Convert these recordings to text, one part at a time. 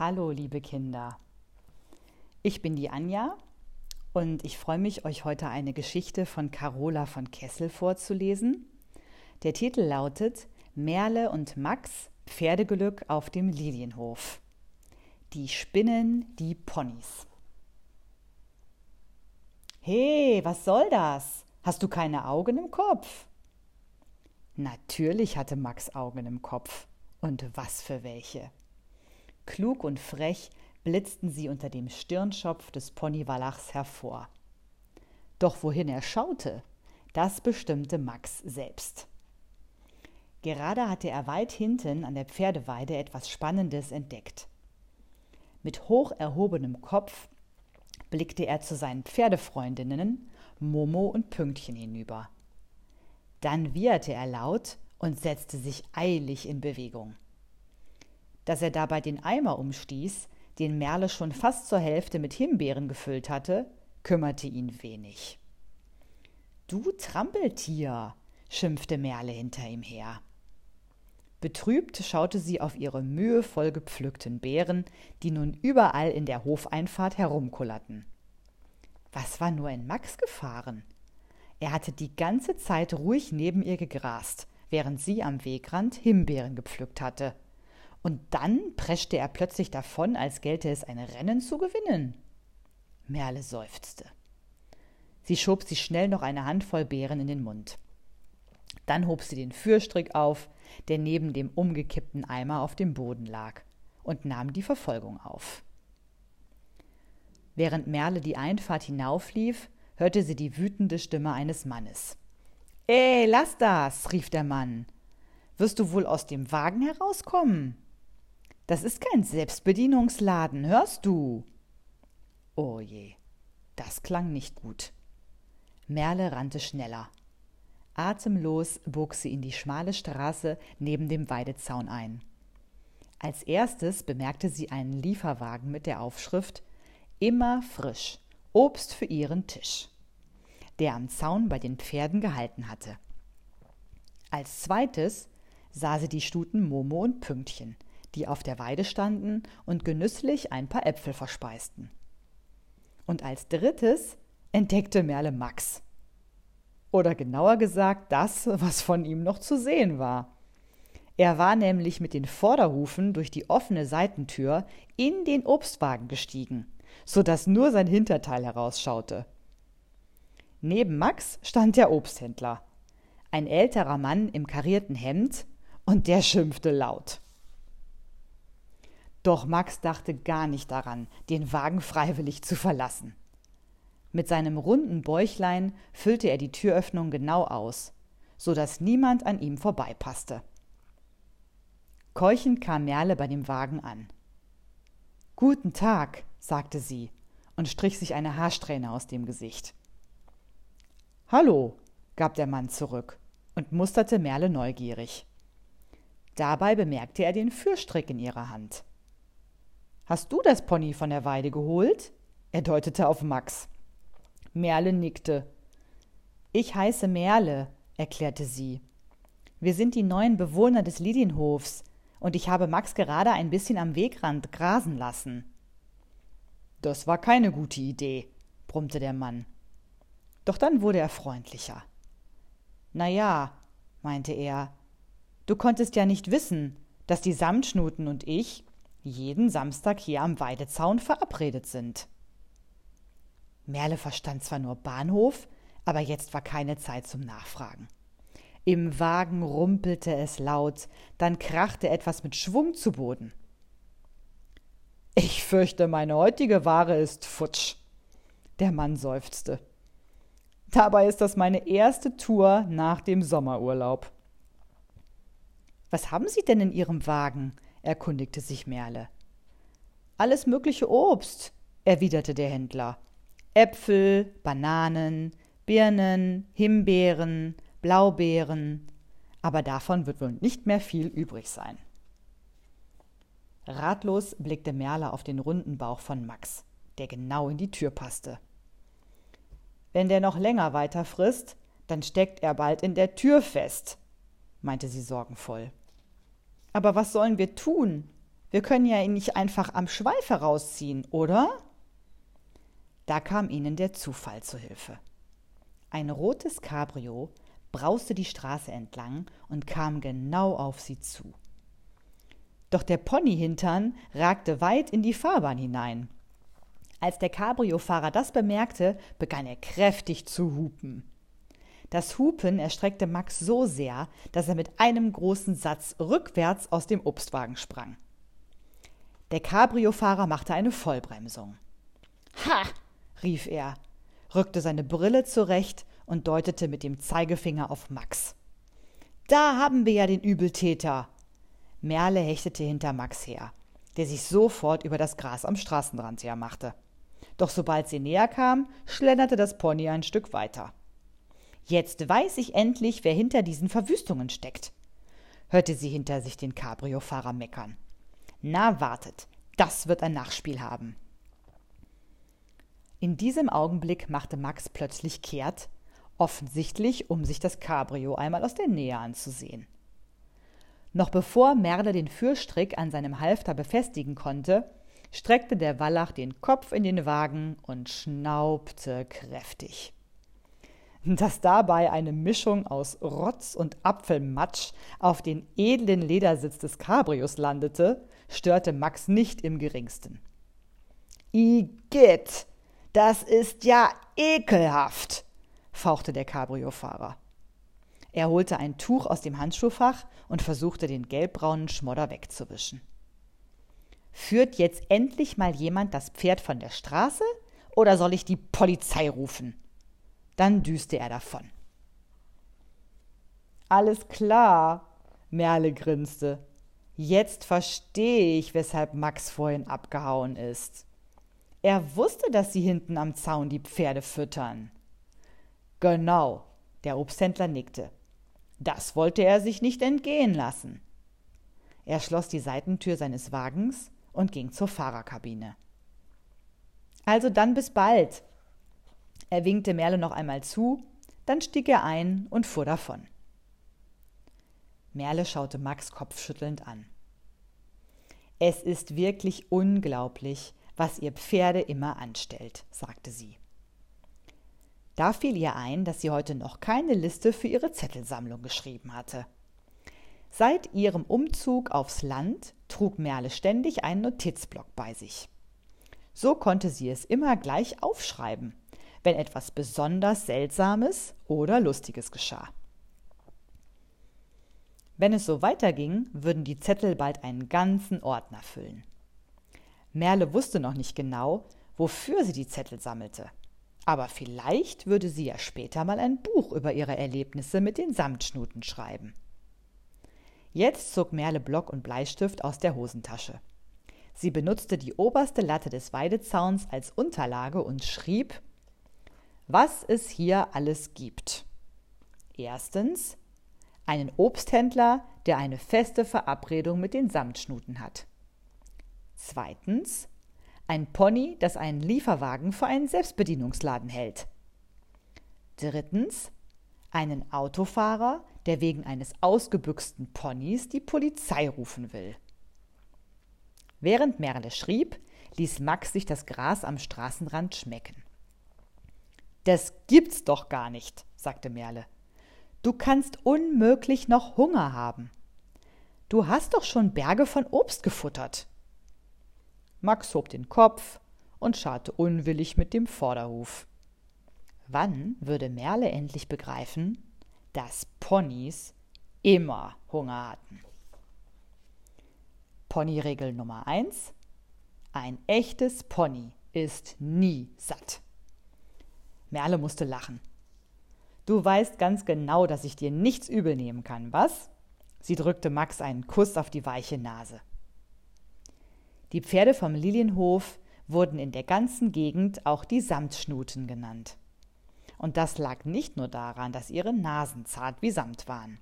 Hallo, liebe Kinder. Ich bin die Anja und ich freue mich, euch heute eine Geschichte von Carola von Kessel vorzulesen. Der Titel lautet Merle und Max Pferdeglück auf dem Lilienhof. Die spinnen die Ponys. Hey, was soll das? Hast du keine Augen im Kopf? Natürlich hatte Max Augen im Kopf. Und was für welche. Klug und frech blitzten sie unter dem Stirnschopf des Ponywallachs hervor. Doch wohin er schaute, das bestimmte Max selbst. Gerade hatte er weit hinten an der Pferdeweide etwas Spannendes entdeckt. Mit hoch erhobenem Kopf blickte er zu seinen Pferdefreundinnen Momo und Pünktchen hinüber. Dann wieherte er laut und setzte sich eilig in Bewegung. Dass er dabei den Eimer umstieß, den Merle schon fast zur Hälfte mit Himbeeren gefüllt hatte, kümmerte ihn wenig. Du Trampeltier, schimpfte Merle hinter ihm her. Betrübt schaute sie auf ihre mühevoll gepflückten Beeren, die nun überall in der Hofeinfahrt herumkullerten. Was war nur in Max gefahren? Er hatte die ganze Zeit ruhig neben ihr gegrast, während sie am Wegrand Himbeeren gepflückt hatte. Und dann preschte er plötzlich davon, als gelte es ein Rennen zu gewinnen. Merle seufzte. Sie schob sich schnell noch eine Handvoll Beeren in den Mund. Dann hob sie den Fürstrick auf, der neben dem umgekippten Eimer auf dem Boden lag, und nahm die Verfolgung auf. Während Merle die Einfahrt hinauflief, hörte sie die wütende Stimme eines Mannes. Ey, lass das, rief der Mann. Wirst du wohl aus dem Wagen herauskommen? Das ist kein Selbstbedienungsladen, hörst du? Oh je, das klang nicht gut. Merle rannte schneller. Atemlos bog sie in die schmale Straße neben dem Weidezaun ein. Als erstes bemerkte sie einen Lieferwagen mit der Aufschrift Immer frisch, Obst für ihren Tisch, der am Zaun bei den Pferden gehalten hatte. Als zweites sah sie die Stuten Momo und Pünktchen, die auf der Weide standen und genüsslich ein paar Äpfel verspeisten. Und als drittes entdeckte Merle Max, oder genauer gesagt das, was von ihm noch zu sehen war. Er war nämlich mit den Vorderhufen durch die offene Seitentür in den Obstwagen gestiegen, so dass nur sein Hinterteil herausschaute. Neben Max stand der Obsthändler, ein älterer Mann im karierten Hemd, und der schimpfte laut. Doch Max dachte gar nicht daran, den Wagen freiwillig zu verlassen. Mit seinem runden Bäuchlein füllte er die Türöffnung genau aus, so dass niemand an ihm vorbeipasste. Keuchend kam Merle bei dem Wagen an. Guten Tag, sagte sie und strich sich eine Haarsträhne aus dem Gesicht. Hallo, gab der Mann zurück und musterte Merle neugierig. Dabei bemerkte er den Fürstrick in ihrer Hand. Hast du das Pony von der Weide geholt? Er deutete auf Max. Merle nickte. Ich heiße Merle, erklärte sie. Wir sind die neuen Bewohner des Lilienhofs, und ich habe Max gerade ein bisschen am Wegrand grasen lassen. Das war keine gute Idee, brummte der Mann. Doch dann wurde er freundlicher. Na ja, meinte er, du konntest ja nicht wissen, dass die Samtschnuten und ich jeden Samstag hier am Weidezaun verabredet sind. Merle verstand zwar nur Bahnhof, aber jetzt war keine Zeit zum Nachfragen. Im Wagen rumpelte es laut, dann krachte etwas mit Schwung zu Boden. Ich fürchte, meine heutige Ware ist futsch. Der Mann seufzte. Dabei ist das meine erste Tour nach dem Sommerurlaub. Was haben Sie denn in Ihrem Wagen? Erkundigte sich Merle. Alles mögliche Obst, erwiderte der Händler. Äpfel, Bananen, Birnen, Himbeeren, Blaubeeren, aber davon wird wohl nicht mehr viel übrig sein. Ratlos blickte Merle auf den runden Bauch von Max, der genau in die Tür passte. Wenn der noch länger weiter frisst, dann steckt er bald in der Tür fest, meinte sie sorgenvoll. Aber was sollen wir tun? Wir können ja ihn nicht einfach am Schweif herausziehen, oder? Da kam ihnen der Zufall zu Hilfe. Ein rotes Cabrio brauste die Straße entlang und kam genau auf sie zu. Doch der Ponyhintern ragte weit in die Fahrbahn hinein. Als der Cabrio-Fahrer das bemerkte, begann er kräftig zu hupen. Das Hupen erstreckte Max so sehr, dass er mit einem großen Satz rückwärts aus dem Obstwagen sprang. Der Cabrio-Fahrer machte eine Vollbremsung. Ha! rief er, rückte seine Brille zurecht und deutete mit dem Zeigefinger auf Max. Da haben wir ja den Übeltäter. Merle hechtete hinter Max her, der sich sofort über das Gras am Straßenrand hermachte. Doch sobald sie näher kam, schlenderte das Pony ein Stück weiter. Jetzt weiß ich endlich, wer hinter diesen Verwüstungen steckt, hörte sie hinter sich den Cabrio-Fahrer meckern. Na, wartet, das wird ein Nachspiel haben. In diesem Augenblick machte Max plötzlich kehrt, offensichtlich um sich das Cabrio einmal aus der Nähe anzusehen. Noch bevor Merle den Führstrick an seinem Halfter befestigen konnte, streckte der Wallach den Kopf in den Wagen und schnaubte kräftig. Dass dabei eine Mischung aus Rotz und Apfelmatsch auf den edlen Ledersitz des Cabrios landete, störte Max nicht im geringsten. Igitt, das ist ja ekelhaft, fauchte der Cabrio-Fahrer. Er holte ein Tuch aus dem Handschuhfach und versuchte, den gelbbraunen Schmodder wegzuwischen. Führt jetzt endlich mal jemand das Pferd von der Straße oder soll ich die Polizei rufen? Dann düste er davon. Alles klar, Merle grinste. Jetzt verstehe ich, weshalb Max vorhin abgehauen ist. Er wusste, dass sie hinten am Zaun die Pferde füttern. Genau, der Obsthändler nickte. Das wollte er sich nicht entgehen lassen. Er schloss die Seitentür seines Wagens und ging zur Fahrerkabine. Also dann bis bald. Er winkte Merle noch einmal zu, dann stieg er ein und fuhr davon. Merle schaute Max kopfschüttelnd an. Es ist wirklich unglaublich, was ihr Pferde immer anstellt, sagte sie. Da fiel ihr ein, dass sie heute noch keine Liste für ihre Zettelsammlung geschrieben hatte. Seit ihrem Umzug aufs Land trug Merle ständig einen Notizblock bei sich. So konnte sie es immer gleich aufschreiben, wenn etwas besonders Seltsames oder Lustiges geschah. Wenn es so weiterging, würden die Zettel bald einen ganzen Ordner füllen. Merle wusste noch nicht genau, wofür sie die Zettel sammelte. Aber vielleicht würde sie ja später mal ein Buch über ihre Erlebnisse mit den Samtschnuten schreiben. Jetzt zog Merle Block und Bleistift aus der Hosentasche. Sie benutzte die oberste Latte des Weidezauns als Unterlage und schrieb, was es hier alles gibt. Erstens einen Obsthändler, der eine feste Verabredung mit den Samtschnuten hat. Zweitens ein Pony, das einen Lieferwagen für einen Selbstbedienungsladen hält. Drittens einen Autofahrer, der wegen eines ausgebüxten Ponys die Polizei rufen will. Während Merle schrieb, ließ Max sich das Gras am Straßenrand schmecken. Das gibt's doch gar nicht, sagte Merle. Du kannst unmöglich noch Hunger haben. Du hast doch schon Berge von Obst gefuttert. Max hob den Kopf und scharrte unwillig mit dem Vorderhuf. Wann würde Merle endlich begreifen, dass Ponys immer Hunger hatten? Ponyregel Nummer 1. Ein echtes Pony ist nie satt. Merle musste lachen. Du weißt ganz genau, dass ich dir nichts übel nehmen kann, was? Sie drückte Max einen Kuss auf die weiche Nase. Die Pferde vom Lilienhof wurden in der ganzen Gegend auch die Samtschnuten genannt. Und das lag nicht nur daran, dass ihre Nasen zart wie Samt waren.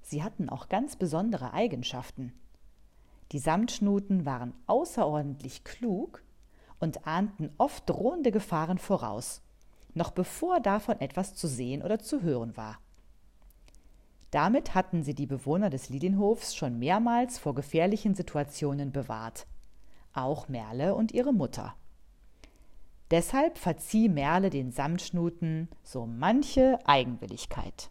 Sie hatten auch ganz besondere Eigenschaften. Die Samtschnuten waren außerordentlich klug und ahnten oft drohende Gefahren voraus, noch bevor davon etwas zu sehen oder zu hören war. Damit hatten sie die Bewohner des Lilienhofs schon mehrmals vor gefährlichen Situationen bewahrt. Auch Merle und ihre Mutter. Deshalb verzieh Merle den Samtschnuten so manche Eigenwilligkeit.